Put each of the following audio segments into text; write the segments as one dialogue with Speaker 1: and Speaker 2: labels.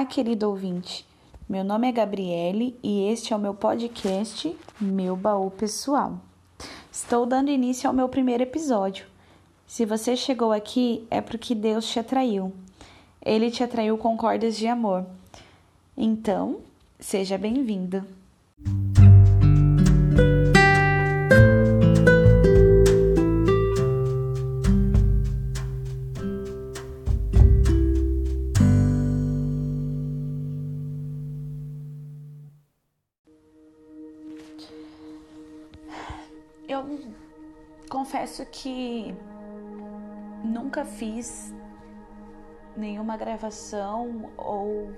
Speaker 1: Olá, querido ouvinte. Meu nome é Gabriele e este é o meu podcast Meu Baú Pessoal. Estou dando início ao meu primeiro episódio. Se você chegou aqui é porque Deus te atraiu. Ele te atraiu com cordas de amor. Então, seja bem-vindo. Que nunca fiz nenhuma gravação ou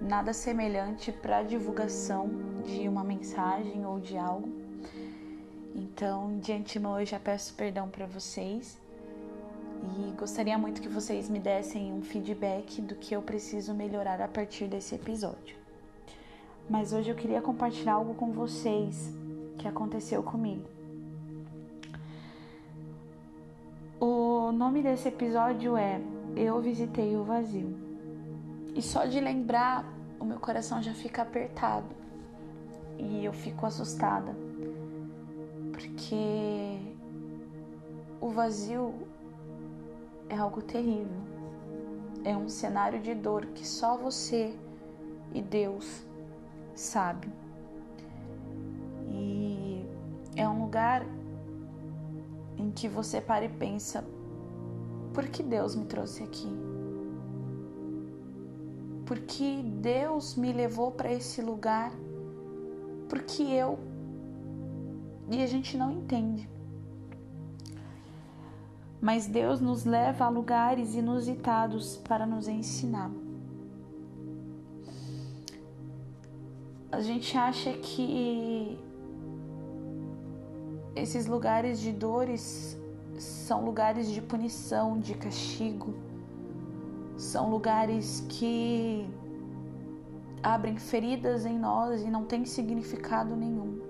Speaker 1: nada semelhante para divulgação de uma mensagem ou de algo. Então, de antemão, eu já peço perdão para vocês e gostaria muito que vocês me dessem um feedback do que eu preciso melhorar a partir desse episódio. Mas hoje eu queria compartilhar algo com vocês que aconteceu comigo. Nome desse episódio é Eu Visitei o Vazio. E só de lembrar, o meu coração já fica apertado e eu fico assustada, porque o vazio é algo terrível. É um cenário de dor que só você e Deus sabe. E é um lugar em que você para e pensa: por que Deus me trouxe aqui? Por que Deus me levou para esse lugar? Porque eu. E a gente não entende. Mas Deus nos leva a lugares inusitados para nos ensinar. A gente acha que esses lugares de dores são lugares de punição, de castigo, são lugares que abrem feridas em nós e não tem significado nenhum.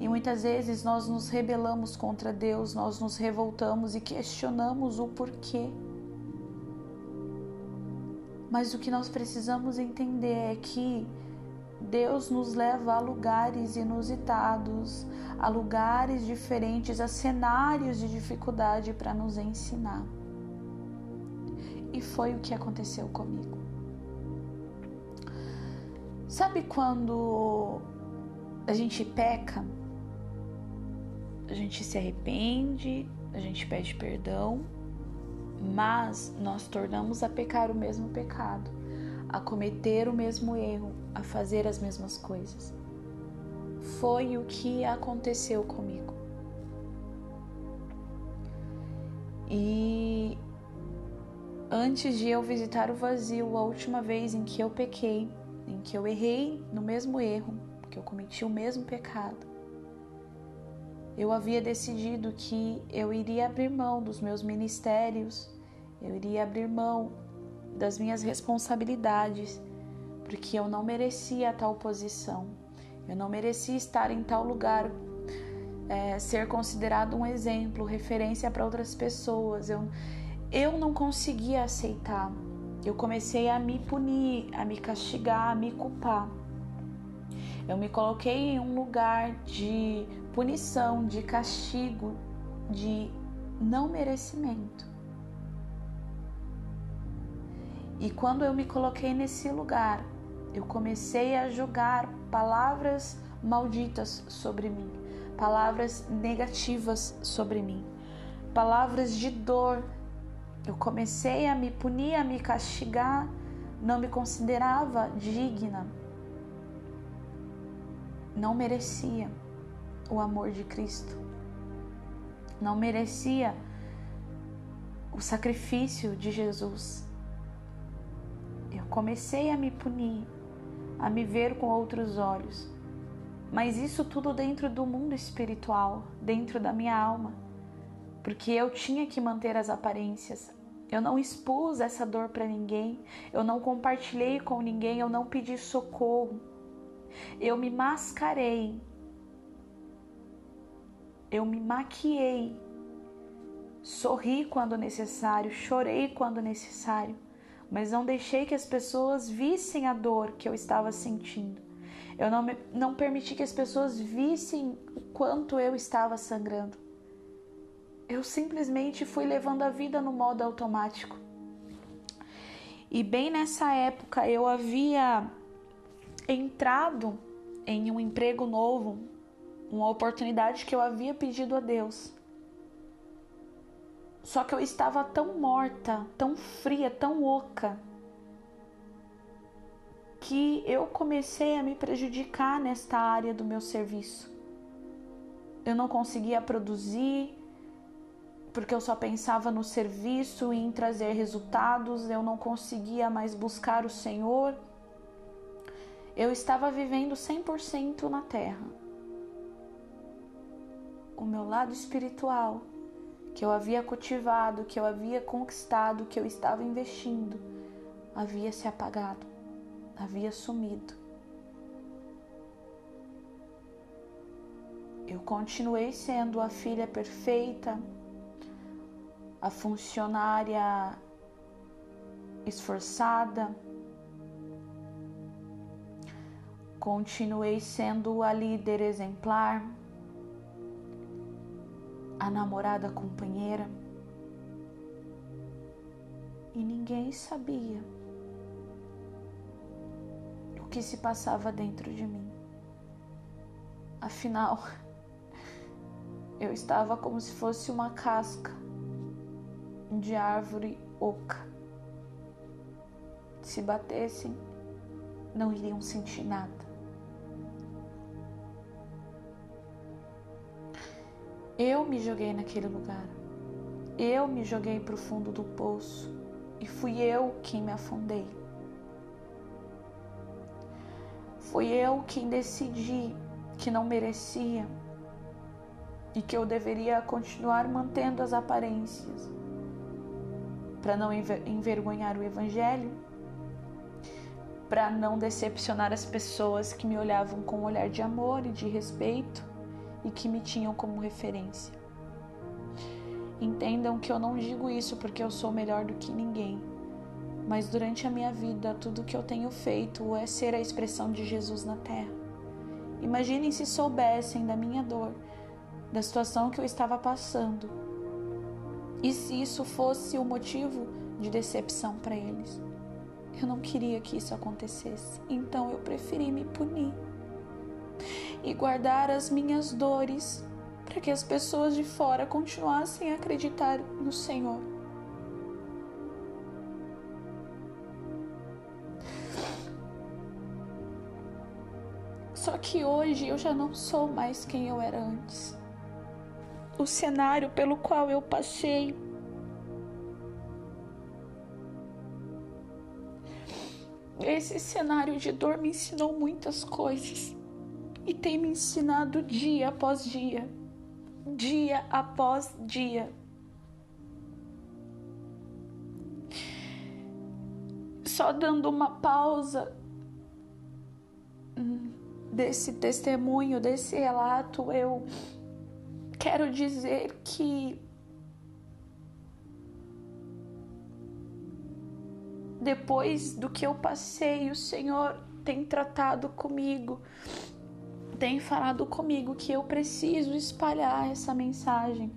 Speaker 1: E muitas vezes nós nos rebelamos contra Deus, nós nos revoltamos e questionamos o porquê. Mas o que nós precisamos entender é que Deus nos leva a lugares inusitados, a lugares diferentes, a cenários de dificuldade para nos ensinar. E foi o que aconteceu comigo. Sabe quando a gente peca, a gente se arrepende, a gente pede perdão, mas nós tornamos a pecar o mesmo pecado a cometer o mesmo erro, a fazer as mesmas coisas. Foi o que aconteceu comigo. E antes de eu visitar o vazio, a última vez em que eu pequei, em que eu errei no mesmo erro, que eu cometi o mesmo pecado, eu havia decidido que eu iria abrir mão dos meus ministérios, eu iria abrir mão das minhas responsabilidades, porque eu não merecia tal posição, eu não merecia estar em tal lugar, é, ser considerado um exemplo, referência para outras pessoas. Eu, eu não conseguia aceitar. Eu comecei a me punir, a me castigar, a me culpar. Eu me coloquei em um lugar de punição, de castigo, de não merecimento. E quando eu me coloquei nesse lugar, eu comecei a julgar palavras malditas sobre mim, palavras negativas sobre mim, palavras de dor. Eu comecei a me punir, a me castigar, não me considerava digna, não merecia o amor de Cristo, não merecia o sacrifício de Jesus eu comecei a me punir, a me ver com outros olhos. Mas isso tudo dentro do mundo espiritual, dentro da minha alma. Porque eu tinha que manter as aparências. Eu não expus essa dor para ninguém, eu não compartilhei com ninguém, eu não pedi socorro. Eu me mascarei. Eu me maquiei. Sorri quando necessário, chorei quando necessário mas não deixei que as pessoas vissem a dor que eu estava sentindo. Eu não, me, não permiti que as pessoas vissem o quanto eu estava sangrando. Eu simplesmente fui levando a vida no modo automático. E bem nessa época eu havia entrado em um emprego novo, uma oportunidade que eu havia pedido a Deus. Só que eu estava tão morta, tão fria, tão oca, que eu comecei a me prejudicar nesta área do meu serviço. Eu não conseguia produzir, porque eu só pensava no serviço e em trazer resultados, eu não conseguia mais buscar o Senhor. Eu estava vivendo 100% na terra. O meu lado espiritual, que eu havia cultivado, que eu havia conquistado, que eu estava investindo, havia se apagado, havia sumido. Eu continuei sendo a filha perfeita, a funcionária esforçada, continuei sendo a líder exemplar, a namorada companheira, e ninguém sabia o que se passava dentro de mim. Afinal, eu estava como se fosse uma casca de árvore oca. Se batessem, não iriam sentir nada. Eu me joguei naquele lugar. Eu me joguei para o fundo do poço e fui eu quem me afundei. Fui eu quem decidi que não merecia e que eu deveria continuar mantendo as aparências para não envergonhar o Evangelho, para não decepcionar as pessoas que me olhavam com um olhar de amor e de respeito e que me tinham como referência. Entendam que eu não digo isso porque eu sou melhor do que ninguém, mas durante a minha vida tudo que eu tenho feito é ser a expressão de Jesus na terra. Imaginem se soubessem da minha dor, da situação que eu estava passando e se isso fosse o motivo de decepção para eles? Eu não queria que isso acontecesse, então eu preferi me punir e guardar as minhas dores para que as pessoas de fora continuassem a acreditar no Senhor. Só que hoje eu já não sou mais quem eu era antes o cenário pelo qual eu passei. Esse cenário de dor me ensinou muitas coisas e tem me ensinado dia após dia, dia após dia. Só dando uma pausa hum, desse testemunho, desse relato, eu quero dizer que depois do que eu passei, o Senhor tem tratado comigo, tem falado comigo que eu preciso espalhar essa mensagem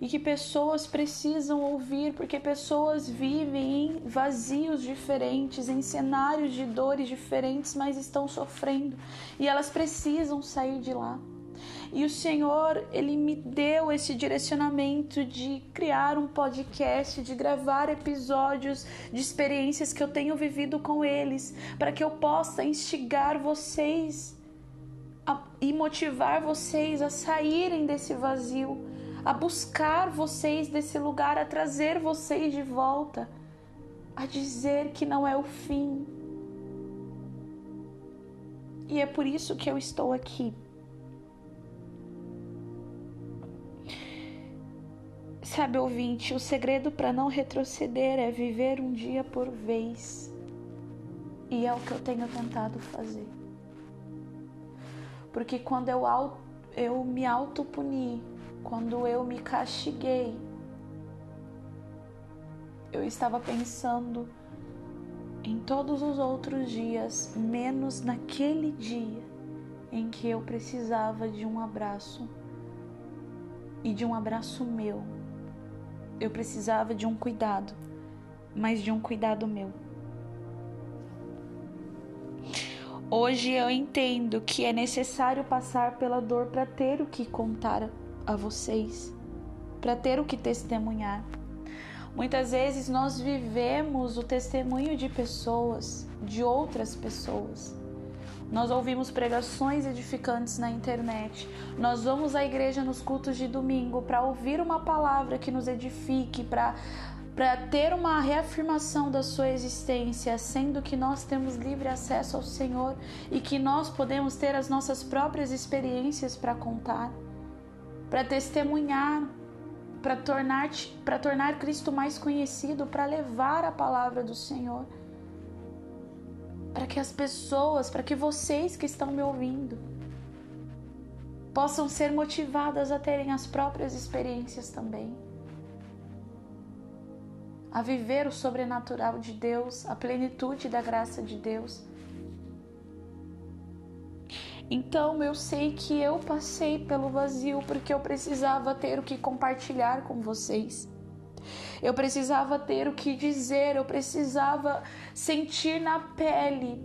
Speaker 1: e que pessoas precisam ouvir, porque pessoas vivem em vazios diferentes, em cenários de dores diferentes, mas estão sofrendo e elas precisam sair de lá. E o Senhor, ele me deu esse direcionamento de criar um podcast, de gravar episódios de experiências que eu tenho vivido com eles, para que eu possa instigar vocês e motivar vocês a saírem desse vazio, a buscar vocês desse lugar, a trazer vocês de volta, a dizer que não é o fim. E é por isso que eu estou aqui Sabe, ouvinte, o segredo para não retroceder é viver um dia por vez. E é o que eu tenho tentado fazer. Porque quando eu, eu me autopuni, quando eu me castiguei, eu estava pensando em todos os outros dias, menos naquele dia em que eu precisava de um abraço e de um abraço meu. Eu precisava de um cuidado, mas de um cuidado meu. Hoje eu entendo que é necessário passar pela dor para ter o que contar a vocês, para ter o que testemunhar. Muitas vezes nós vivemos o testemunho de pessoas, de outras pessoas. Nós ouvimos pregações edificantes na internet. Nós vamos à igreja nos cultos de domingo para ouvir uma palavra que nos edifique, para para ter uma reafirmação da sua existência, sendo que nós temos livre acesso ao Senhor e que nós podemos ter as nossas próprias experiências para contar, para testemunhar, para tornar, para tornar Cristo mais conhecido, para levar a palavra do Senhor. Para que as pessoas, para que vocês que estão me ouvindo, possam ser motivadas a terem as próprias experiências também a viver o sobrenatural de Deus, a plenitude da graça de Deus. Então eu sei que eu passei pelo vazio porque eu precisava ter o que compartilhar com vocês. Eu precisava ter o que dizer, eu precisava sentir na pele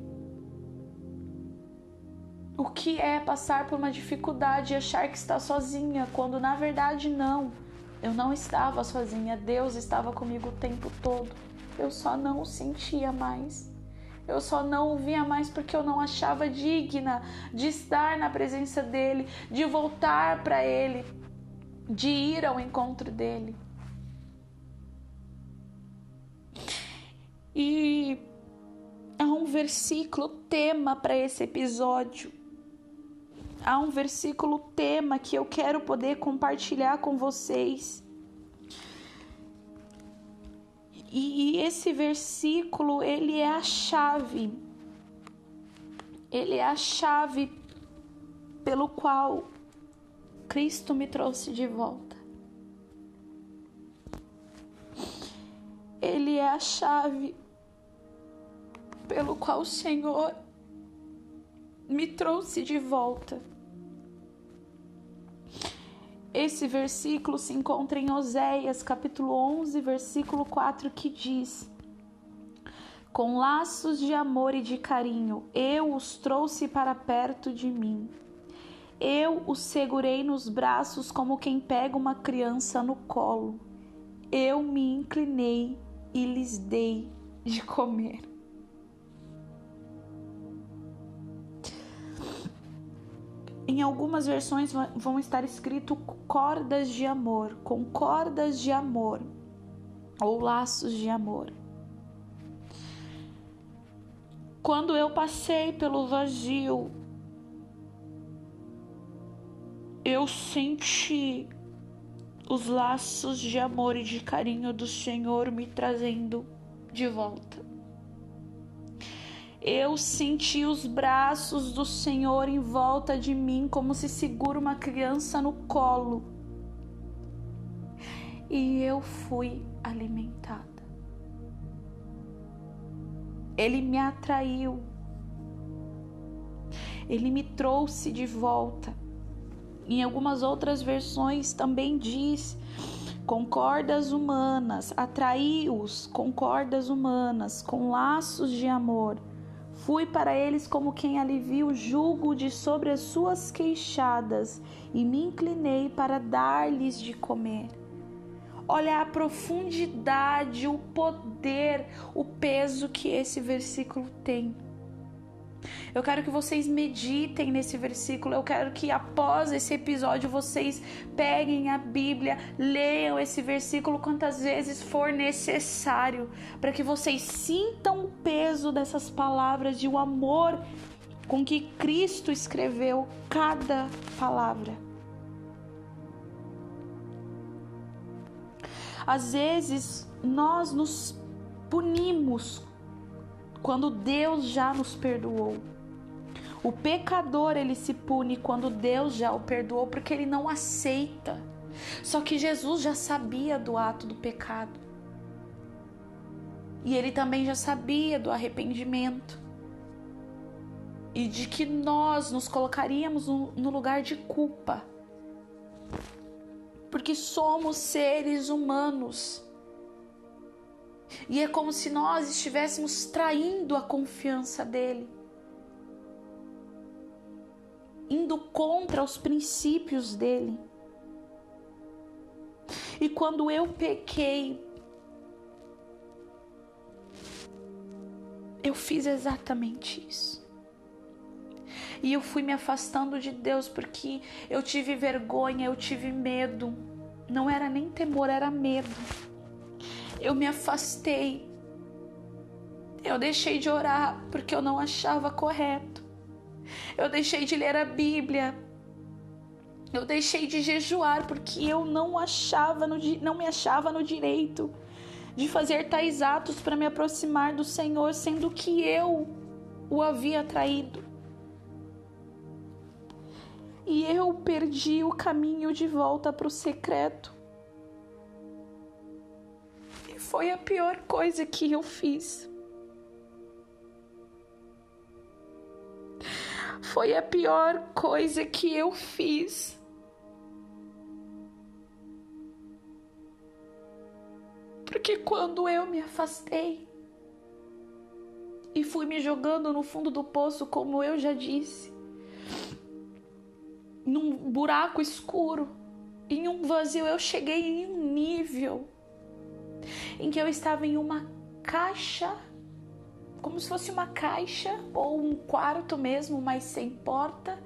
Speaker 1: o que é passar por uma dificuldade e achar que está sozinha, quando na verdade não. Eu não estava sozinha, Deus estava comigo o tempo todo. Eu só não o sentia mais. Eu só não o via mais porque eu não achava digna de estar na presença dele, de voltar para ele, de ir ao encontro dele. E há um versículo tema para esse episódio há um versículo tema que eu quero poder compartilhar com vocês. E esse versículo, ele é a chave. Ele é a chave pelo qual Cristo me trouxe de volta. Ele é a chave pelo qual o Senhor me trouxe de volta. Esse versículo se encontra em Oséias, capítulo 11, versículo 4, que diz: Com laços de amor e de carinho, eu os trouxe para perto de mim. Eu os segurei nos braços como quem pega uma criança no colo. Eu me inclinei e lhes dei de comer. Em algumas versões vão estar escrito cordas de amor, com cordas de amor ou laços de amor. Quando eu passei pelo vazio, eu senti os laços de amor e de carinho do Senhor me trazendo de volta eu senti os braços do Senhor em volta de mim, como se segura uma criança no colo. E eu fui alimentada. Ele me atraiu. Ele me trouxe de volta. Em algumas outras versões também diz com cordas humanas, atraí-os com cordas humanas, com laços de amor Fui para eles como quem alivia o jugo de sobre as suas queixadas e me inclinei para dar-lhes de comer. Olha a profundidade, o poder, o peso que esse versículo tem. Eu quero que vocês meditem nesse versículo. Eu quero que após esse episódio vocês peguem a Bíblia, leiam esse versículo quantas vezes for necessário, para que vocês sintam o peso dessas palavras de o amor com que Cristo escreveu cada palavra. Às vezes nós nos punimos quando Deus já nos perdoou. O pecador ele se pune quando Deus já o perdoou porque ele não aceita. Só que Jesus já sabia do ato do pecado. E ele também já sabia do arrependimento e de que nós nos colocaríamos no lugar de culpa, porque somos seres humanos. E é como se nós estivéssemos traindo a confiança dele, indo contra os princípios dele. E quando eu pequei, eu fiz exatamente isso. E eu fui me afastando de Deus porque eu tive vergonha, eu tive medo. Não era nem temor, era medo. Eu me afastei. Eu deixei de orar porque eu não achava correto. Eu deixei de ler a Bíblia. Eu deixei de jejuar porque eu não achava no, não me achava no direito de fazer tais atos para me aproximar do Senhor, sendo que eu o havia traído e eu perdi o caminho de volta para o secreto. Foi a pior coisa que eu fiz. Foi a pior coisa que eu fiz. Porque quando eu me afastei e fui me jogando no fundo do poço, como eu já disse, num buraco escuro, em um vazio. Eu cheguei em um nível em que eu estava em uma caixa, como se fosse uma caixa ou um quarto mesmo, mas sem porta.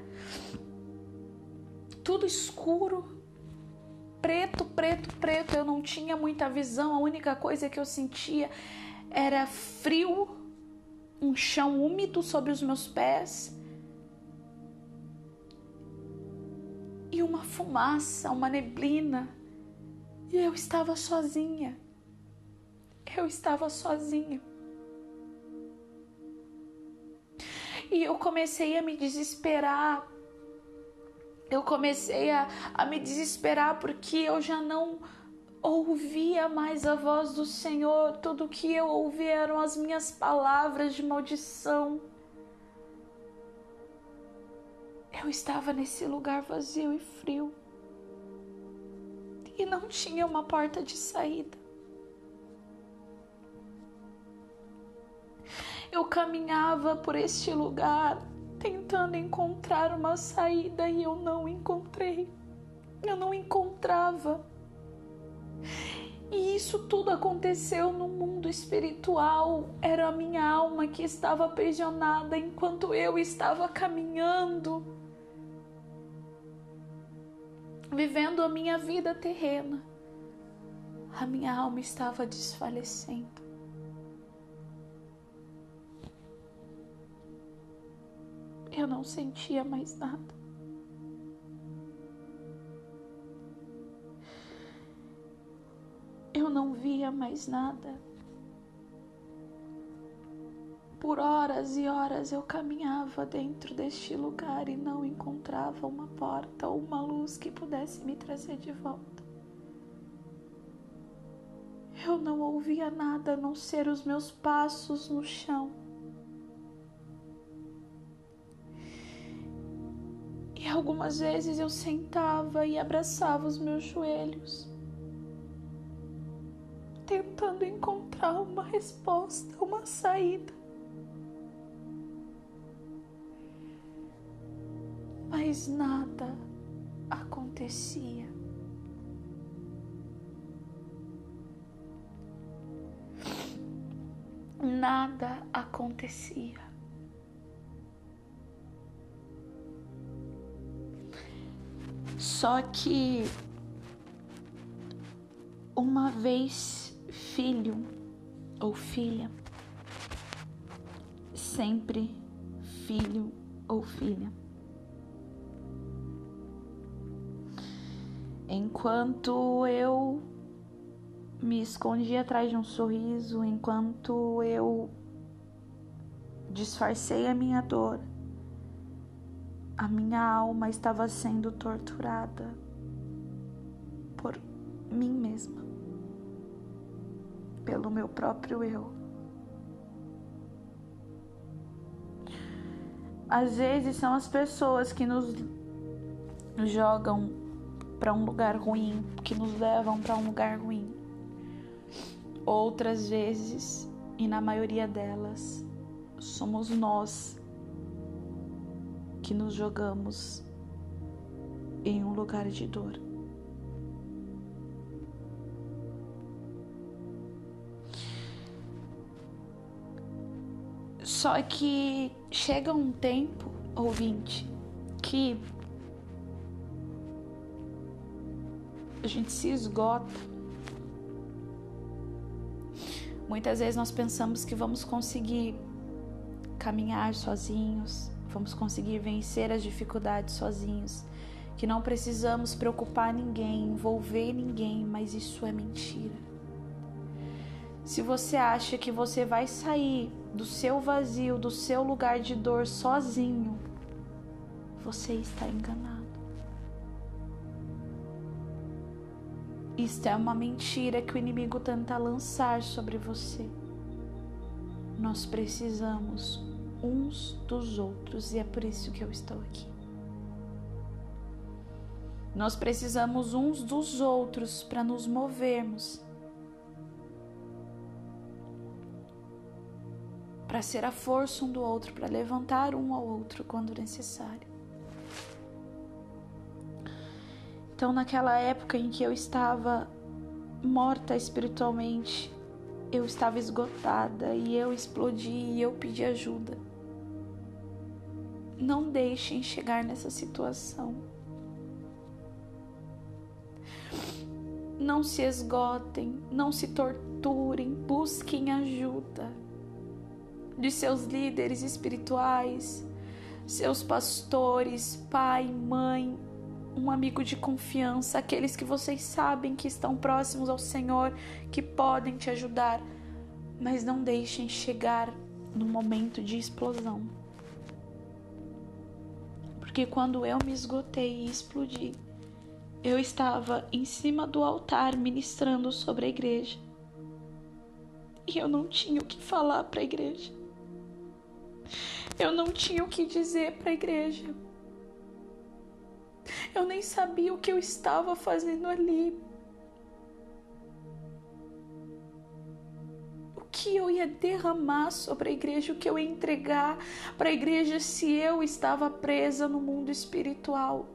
Speaker 1: Tudo escuro, preto, preto, preto. Eu não tinha muita visão. A única coisa que eu sentia era frio, um chão úmido sobre os meus pés e uma fumaça, uma neblina. E eu estava sozinha. Eu estava sozinha. E eu comecei a me desesperar. Eu comecei a, a me desesperar porque eu já não ouvia mais a voz do Senhor. Tudo que eu ouvia eram as minhas palavras de maldição. Eu estava nesse lugar vazio e frio e não tinha uma porta de saída. Eu caminhava por este lugar tentando encontrar uma saída e eu não encontrei. Eu não encontrava. E isso tudo aconteceu no mundo espiritual. Era a minha alma que estava aprisionada enquanto eu estava caminhando vivendo a minha vida terrena, a minha alma estava desfalecendo. Eu não sentia mais nada. Eu não via mais nada. Por horas e horas eu caminhava dentro deste lugar e não encontrava uma porta ou uma luz que pudesse me trazer de volta. Eu não ouvia nada a não ser os meus passos no chão. Algumas vezes eu sentava e abraçava os meus joelhos, tentando encontrar uma resposta, uma saída. mas nada acontecia. Nada acontecia. Só que uma vez filho ou filha, sempre filho ou filha. enquanto eu me escondi atrás de um sorriso, enquanto eu disfarcei a minha dor, a minha alma estava sendo torturada por mim mesma, pelo meu próprio eu. Às vezes são as pessoas que nos jogam para um lugar ruim, que nos levam para um lugar ruim. Outras vezes, e na maioria delas, somos nós que nos jogamos em um lugar de dor. Só que chega um tempo, ouvinte, que a gente se esgota. Muitas vezes nós pensamos que vamos conseguir caminhar sozinhos, vamos conseguir vencer as dificuldades sozinhos, que não precisamos preocupar ninguém, envolver ninguém, mas isso é mentira. Se você acha que você vai sair do seu vazio, do seu lugar de dor sozinho, você está enganado. Isto é uma mentira que o inimigo tenta lançar sobre você. Nós precisamos uns dos outros e é por isso que eu estou aqui. Nós precisamos uns dos outros para nos movermos para ser a força um do outro, para levantar um ao outro quando necessário. Então, naquela época em que eu estava morta espiritualmente, eu estava esgotada e eu explodi e eu pedi ajuda. Não deixem chegar nessa situação. Não se esgotem, não se torturem, busquem ajuda de seus líderes espirituais, seus pastores, pai, mãe, um amigo de confiança, aqueles que vocês sabem que estão próximos ao Senhor, que podem te ajudar, mas não deixem chegar no momento de explosão. Porque quando eu me esgotei e explodi, eu estava em cima do altar ministrando sobre a igreja. E eu não tinha o que falar para a igreja. Eu não tinha o que dizer para a igreja. Eu nem sabia o que eu estava fazendo ali. Que eu ia derramar sobre a igreja, o que eu ia entregar para a igreja se eu estava presa no mundo espiritual.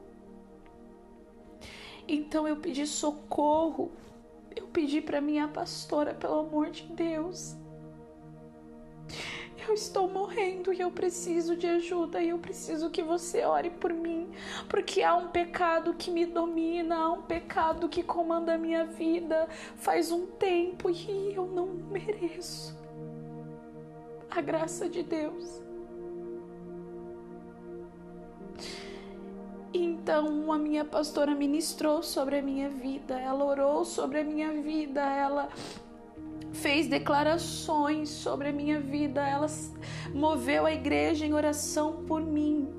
Speaker 1: Então eu pedi socorro. Eu pedi para minha pastora, pelo amor de Deus. Eu estou morrendo e eu preciso de ajuda e eu preciso que você ore por mim, porque há um pecado que me domina, há um pecado que comanda a minha vida faz um tempo e eu não mereço a graça de Deus. Então a minha pastora ministrou sobre a minha vida, ela orou sobre a minha vida, ela fez declarações sobre a minha vida, ela moveu a igreja em oração por mim.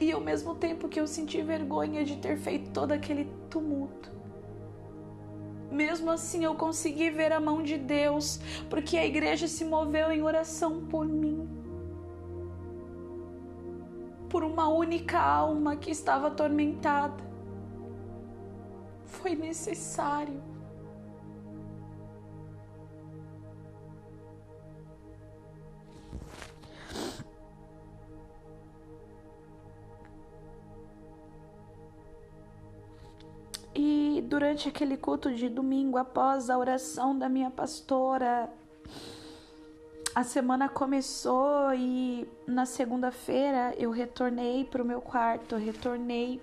Speaker 1: E ao mesmo tempo que eu senti vergonha de ter feito todo aquele tumulto, mesmo assim eu consegui ver a mão de Deus, porque a igreja se moveu em oração por mim. Por uma única alma que estava atormentada. Foi necessário E durante aquele culto de domingo, após a oração da minha pastora, a semana começou e na segunda-feira eu retornei para o meu quarto, retornei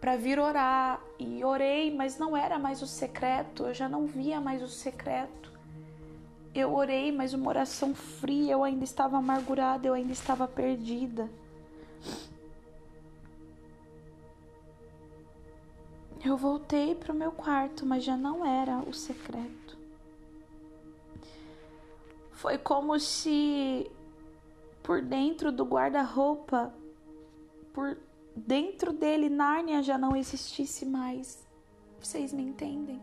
Speaker 1: para vir orar e orei, mas não era mais o secreto, eu já não via mais o secreto. Eu orei, mas uma oração fria, eu ainda estava amargurada, eu ainda estava perdida. Eu voltei para o meu quarto, mas já não era o secreto. Foi como se por dentro do guarda-roupa, por dentro dele, Nárnia já não existisse mais. Vocês me entendem?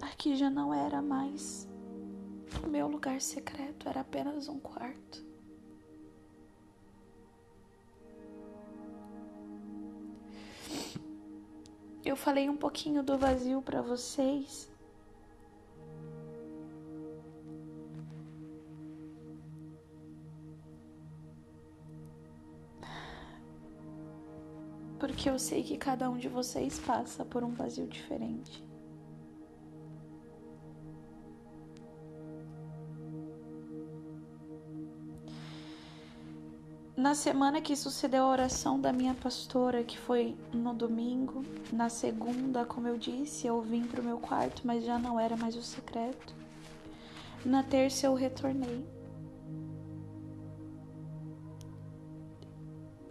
Speaker 1: Aqui já não era mais o meu lugar secreto, era apenas um quarto. Eu falei um pouquinho do vazio para vocês. Porque eu sei que cada um de vocês passa por um vazio diferente. Na semana que sucedeu a oração da minha pastora, que foi no domingo, na segunda, como eu disse, eu vim para o meu quarto, mas já não era mais o secreto. Na terça eu retornei.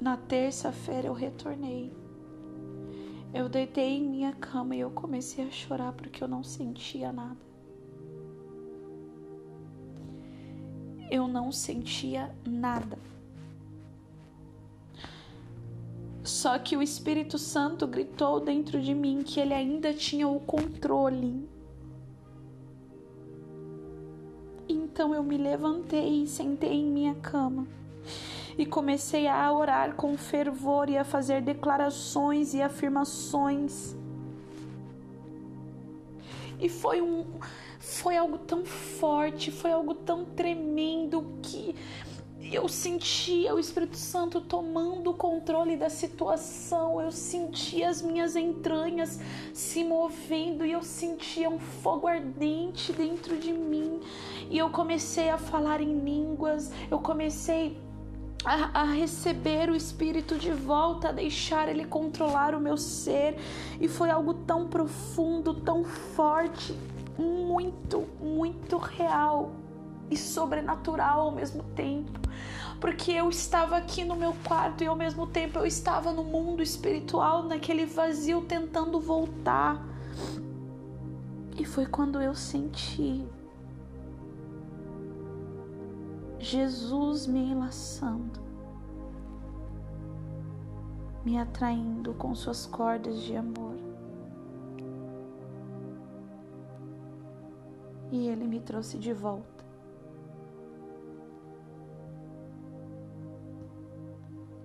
Speaker 1: Na terça-feira eu retornei. Eu deitei em minha cama e eu comecei a chorar porque eu não sentia nada. Eu não sentia nada. Só que o Espírito Santo gritou dentro de mim que ele ainda tinha o controle. Então eu me levantei e sentei em minha cama e comecei a orar com fervor e a fazer declarações e afirmações. E foi um foi algo tão forte, foi algo tão tremendo que eu sentia o Espírito Santo tomando o controle da situação, eu sentia as minhas entranhas se movendo e eu sentia um fogo ardente dentro de mim. E eu comecei a falar em línguas, eu comecei a, a, receber o Espírito de volta, a deixar Ele controlar o meu ser. E foi algo tão profundo, tão forte, muito, muito real e sobrenatural ao mesmo tempo. Porque eu estava aqui no meu quarto e ao mesmo tempo eu estava no mundo espiritual, naquele vazio, tentando voltar. E foi quando eu senti Jesus me enlaçando, me atraindo com suas cordas de amor. E ele me trouxe de volta.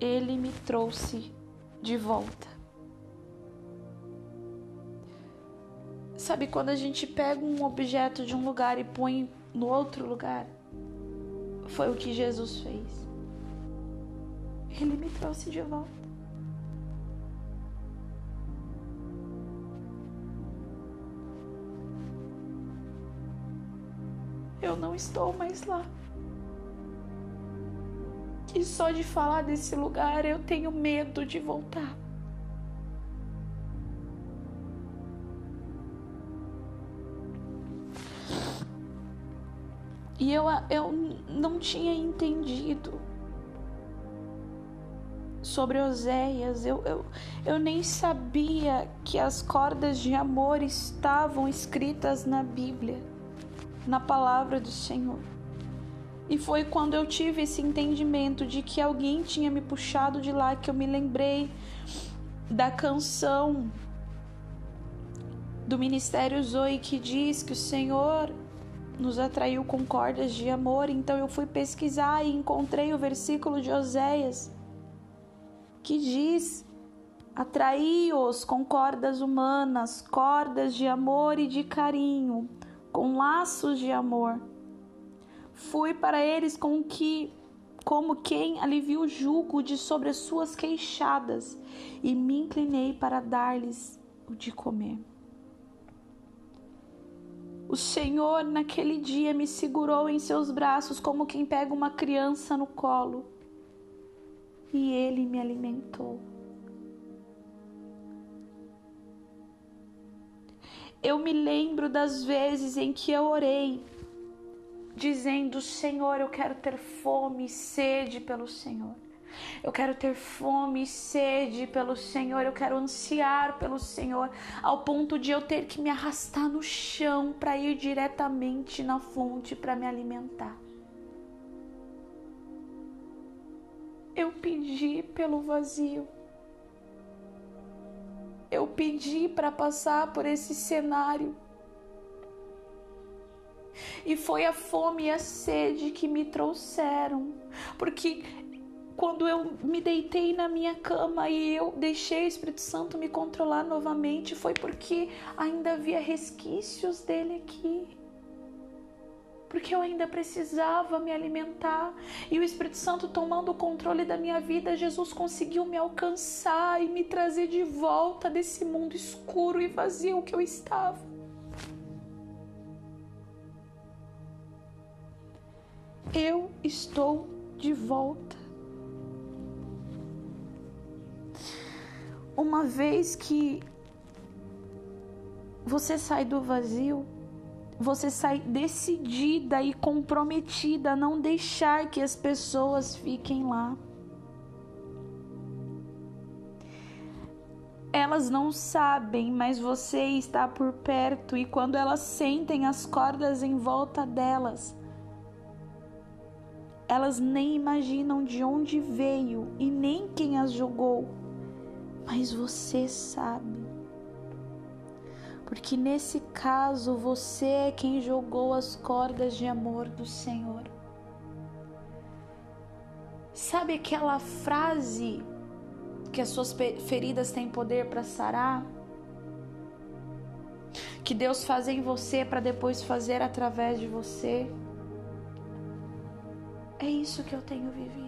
Speaker 1: ele me trouxe de volta. Sabe quando a gente pega um objeto de um lugar e põe no outro lugar? Foi o que Jesus fez. Ele me trouxe de volta. Eu não estou mais lá. E só de falar desse lugar eu tenho medo de voltar. E eu, eu não tinha entendido sobre Oséias. Eu, eu, eu nem sabia que as cordas de amor estavam escritas na Bíblia, na palavra do Senhor. E foi quando eu tive esse entendimento de que alguém tinha me puxado de lá que eu me lembrei da canção do Ministério Zoe que diz que o Senhor nos atraiu com cordas de amor. Então eu fui pesquisar e encontrei o versículo de Oséias que diz: Atraí-os com cordas humanas, cordas de amor e de carinho, com laços de amor. Fui para eles com que como quem alivia o jugo de sobre as suas queixadas, e me inclinei para dar-lhes o de comer. O Senhor naquele dia me segurou em seus braços como quem pega uma criança no colo, e ele me alimentou. Eu me lembro das vezes em que eu orei dizendo: Senhor, eu quero ter fome e sede pelo Senhor. Eu quero ter fome e sede pelo Senhor, eu quero ansiar pelo Senhor, ao ponto de eu ter que me arrastar no chão para ir diretamente na fonte para me alimentar. Eu pedi pelo vazio. Eu pedi para passar por esse cenário E foi a fome e a sede que me trouxeram. Porque quando eu me deitei na minha cama e eu deixei o Espírito Santo me controlar novamente, foi porque ainda havia resquícios dele aqui porque eu ainda precisava me alimentar. E o Espírito Santo tomando o controle da minha vida, Jesus conseguiu me alcançar e me trazer de volta desse mundo escuro e vazio que eu estava. Eu estou de volta. Uma vez que você sai do vazio, você sai decidida e comprometida a não deixar que as pessoas fiquem lá. Elas não sabem, mas você está por perto e quando elas sentem as cordas em volta delas, elas nem imaginam de onde veio e nem quem as jogou, mas você sabe porque nesse caso você é quem jogou as cordas de amor do Senhor. Sabe aquela frase que as suas feridas têm poder para sarar? Que Deus faz em você para depois fazer através de você? É isso que eu tenho vivido.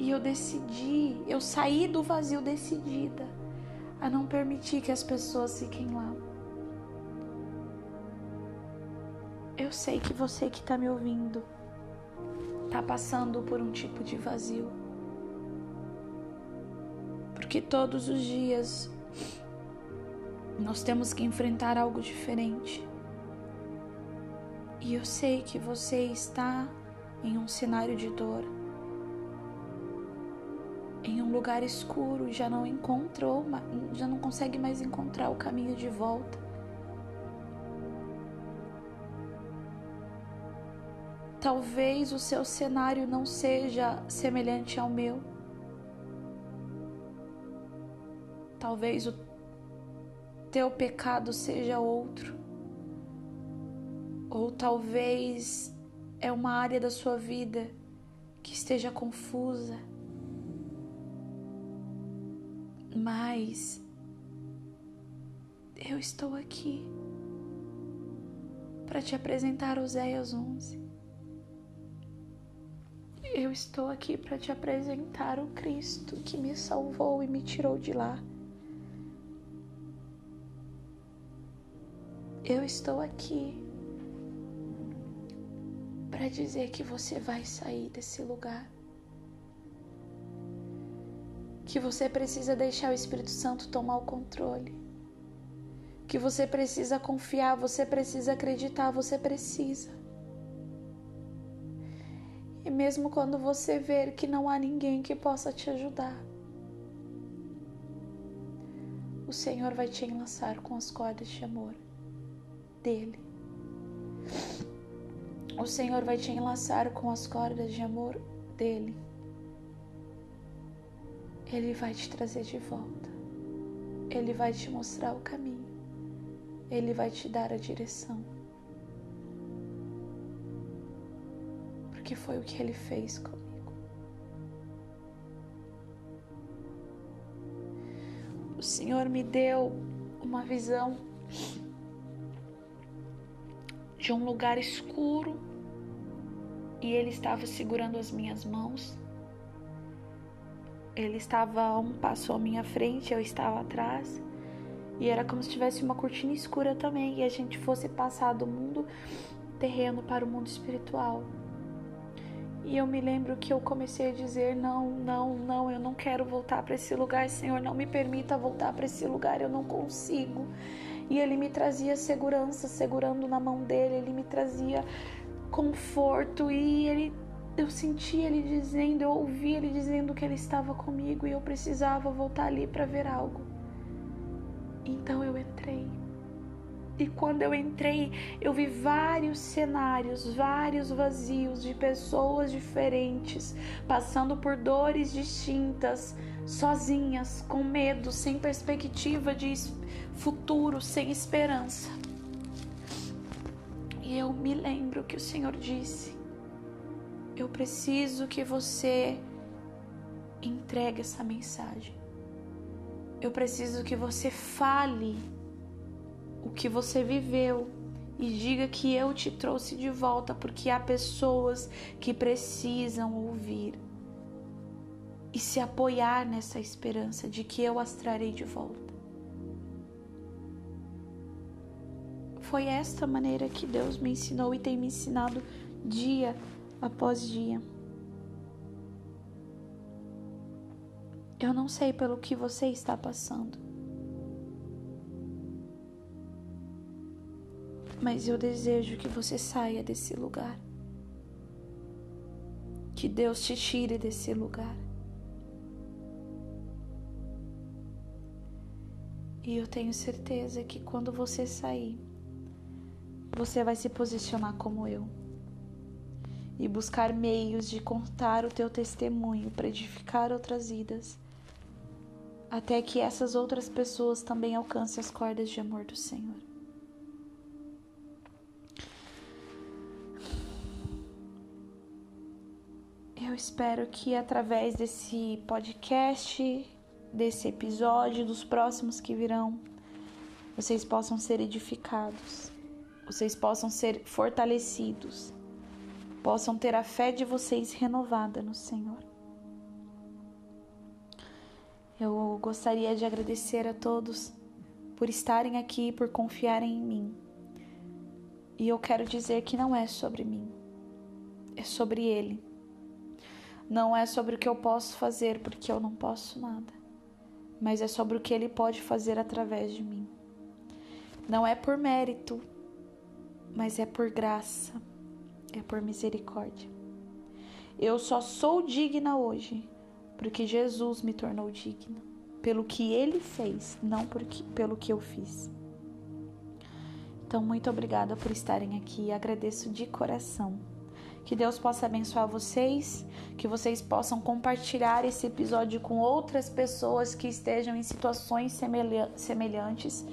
Speaker 1: E eu decidi, eu saí do vazio decidida a não permitir que as pessoas fiquem lá. Eu sei que você que está me ouvindo está passando por um tipo de vazio. Porque todos os dias nós temos que enfrentar algo diferente. E eu sei que você está em um cenário de dor em um lugar escuro, já não encontrou, já não consegue mais encontrar o caminho de volta. Talvez o seu cenário não seja semelhante ao meu. Talvez o teu pecado seja outro. Ou talvez é uma área da sua vida que esteja confusa mas eu estou aqui para te apresentar Oséias 11. Eu estou aqui para te apresentar o Cristo que me salvou e me tirou de lá. Eu estou aqui para dizer que você vai sair desse lugar que você precisa deixar o Espírito Santo tomar o controle. Que você precisa confiar, você precisa acreditar, você precisa. E mesmo quando você ver que não há ninguém que possa te ajudar, o Senhor vai te enlaçar com as cordas de amor dele. O Senhor vai te enlaçar com as cordas de amor dele. Ele vai te trazer de volta. Ele vai te mostrar o caminho. Ele vai te dar a direção. Porque foi o que ele fez comigo. O Senhor me deu uma visão de um lugar escuro e ele estava segurando as minhas mãos ele estava um passo à minha frente, eu estava atrás. E era como se tivesse uma cortina escura também e a gente fosse passar do mundo terreno para o mundo espiritual. E eu me lembro que eu comecei a dizer: não, não, não, eu não quero voltar para esse lugar, Senhor, não me permita voltar para esse lugar, eu não consigo. E ele me trazia segurança, segurando na mão dele, ele me trazia conforto e ele eu senti ele dizendo, eu ouvi ele dizendo que ele estava comigo e eu precisava voltar ali para ver algo. Então eu entrei. E quando eu entrei, eu vi vários cenários, vários vazios de pessoas diferentes, passando por dores distintas, sozinhas, com medo, sem perspectiva de futuro, sem esperança. E eu me lembro que o Senhor disse: Eu preciso que você entregue essa mensagem. Eu preciso que você fale o que você viveu e diga que eu te trouxe de volta porque há pessoas que precisam ouvir e se apoiar nessa esperança de que eu as trarei de volta. Foi esta maneira que Deus me ensinou e tem me ensinado dia após dia. Eu não sei pelo que você está passando. Mas eu desejo que você saia desse lugar. Que Deus te tire desse lugar. E eu tenho certeza que quando você sair, você vai se posicionar como eu e buscar meios de contar o teu testemunho para edificar outras vidas, até que essas outras pessoas também alcancem as cordas de amor do Senhor. Eu espero que através desse podcast, desse episódio, dos próximos que virão, vocês possam ser edificados, vocês possam ser fortalecidos, possam ter a fé de vocês renovada no Senhor. Eu gostaria de agradecer a todos por estarem aqui, por confiarem em mim. E eu quero dizer que não é sobre mim, é sobre Ele não é sobre o que eu posso fazer, porque eu não posso nada, mas é sobre o que Ele pode fazer através de mim. Não é por mérito, mas é por graça, é por misericórdia. Eu só sou digna hoje porque Jesus me tornou digna, pelo que Ele fez, não porque, pelo que eu fiz. Então, muito obrigada por estarem aqui. Agradeço de coração. Que Deus possa abençoar vocês, que vocês possam compartilhar esse episódio com outras pessoas que estejam em situações semelhantes,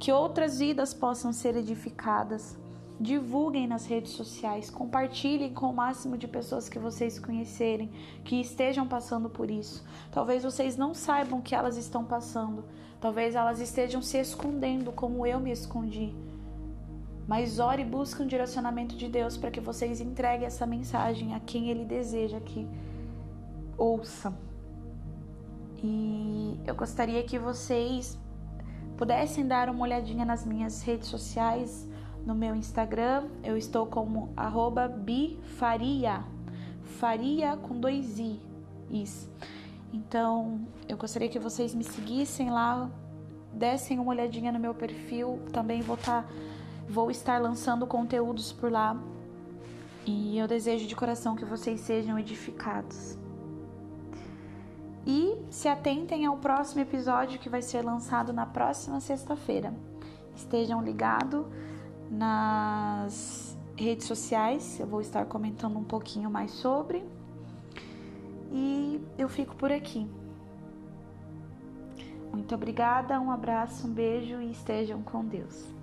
Speaker 1: que outras vidas possam ser edificadas. Divulguem nas redes sociais, compartilhem com o máximo de pessoas que vocês conhecerem, que estejam passando por isso. Talvez vocês não saibam que elas estão passando, talvez elas estejam se escondendo como eu me escondi mas ore e busque um direcionamento de Deus para que vocês entreguem essa mensagem a quem Ele deseja que ouça. E eu gostaria que vocês pudessem dar uma olhadinha nas minhas redes sociais, no meu Instagram, eu estou como arroba bifaria, faria com dois i, isso. Então, eu gostaria que vocês me seguissem lá, dessem uma olhadinha no meu perfil, também vou tá Vou estar lançando conteúdos por lá e eu desejo de coração que vocês sejam edificados. E se atentem ao próximo episódio que vai ser lançado na próxima sexta-feira. Estejam ligados nas redes sociais, eu vou estar comentando um pouquinho mais sobre. E eu fico por aqui. Muito obrigada, um abraço, um beijo e estejam com Deus.